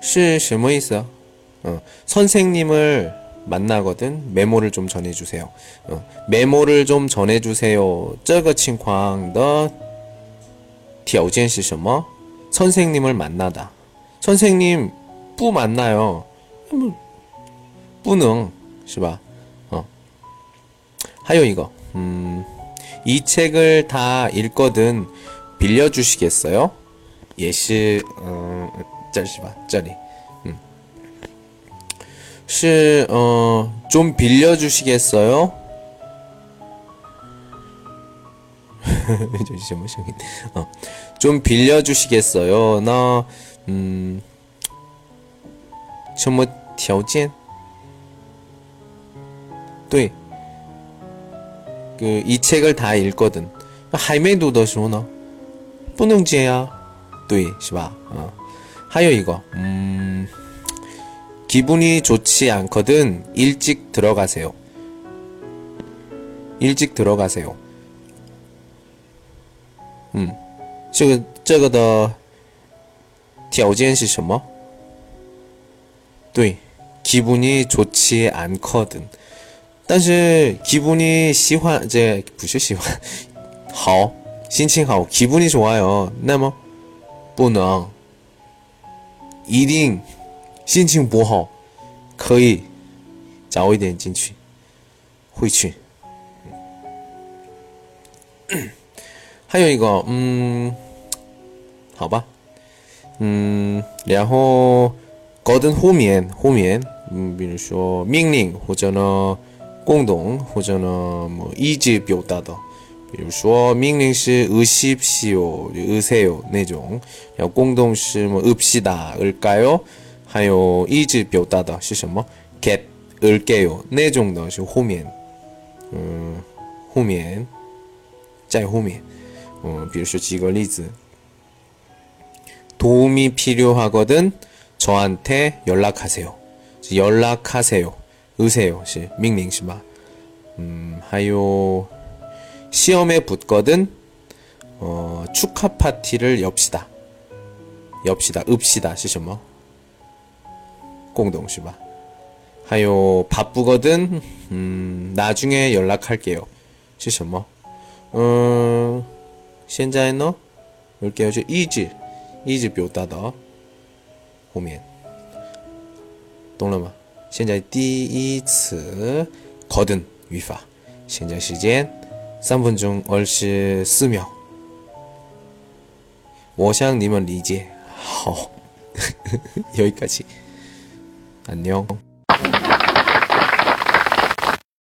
是什么意思? 어, 선생님을 만나거든 메모를 좀 전해주세요. 어, 메모를 좀 전해주세요. 这个情况的条件是什么? 선생님을 만나다. 선생님 不 만나요. 뭐, 不能,是吧? 어. 하여 이거. 음, 이 책을 다 읽거든 빌려주시겠어요? 예시, 어, 这是吧?这里. 음. 是, 어, 좀 빌려주시겠어요? 这是什么声音? 어, 좀 빌려주시겠어요? 나, 음, 什么条件？对，그 이 책을 다 읽거든. 还没读的时候呢，不能借呀。对，是吧？啊， 还有一个，嗯，기분이좋지않거든일찍들어가세요일찍들어가세요嗯，这个这个的条件是什么？对， 기분이 좋지 않거든. 但是 기분이 喜欢 이제 不是喜欢好心情好 기분이 좋아요. 那么不能 一定心情不好，可以早一点进去，回去。还有一个，嗯，好吧，嗯，然后，高等后面后面，嗯，比如说命令或者呢，共同或者呢，么一级表达到。说命令是의십시오 의세요 那种然后共动是么 읍시다 을까요 还有一直表达的是什么 get 을게요 那种的是后面 음, 后面在后面 어, 比如说举个例子 도움이 필요하거든 저한테 연락하세요. 연락하세요. 으세요. 시, 밍밍 시마. 음, 하요 시험에 붙거든 어, 축하 파티를 엽시다. 엽시다. 읍시다. 시什么? 공동 시바. 하요 바쁘거든 음, 나중에 연락할게요. 시什么? 음, 现在呢?有给我就一直一直表达的后面，懂了吗？现在第一次考等语法，现在时间 3분 중 얼씨 쓰며. 워샹님은 리제. 여기까지. 안녕.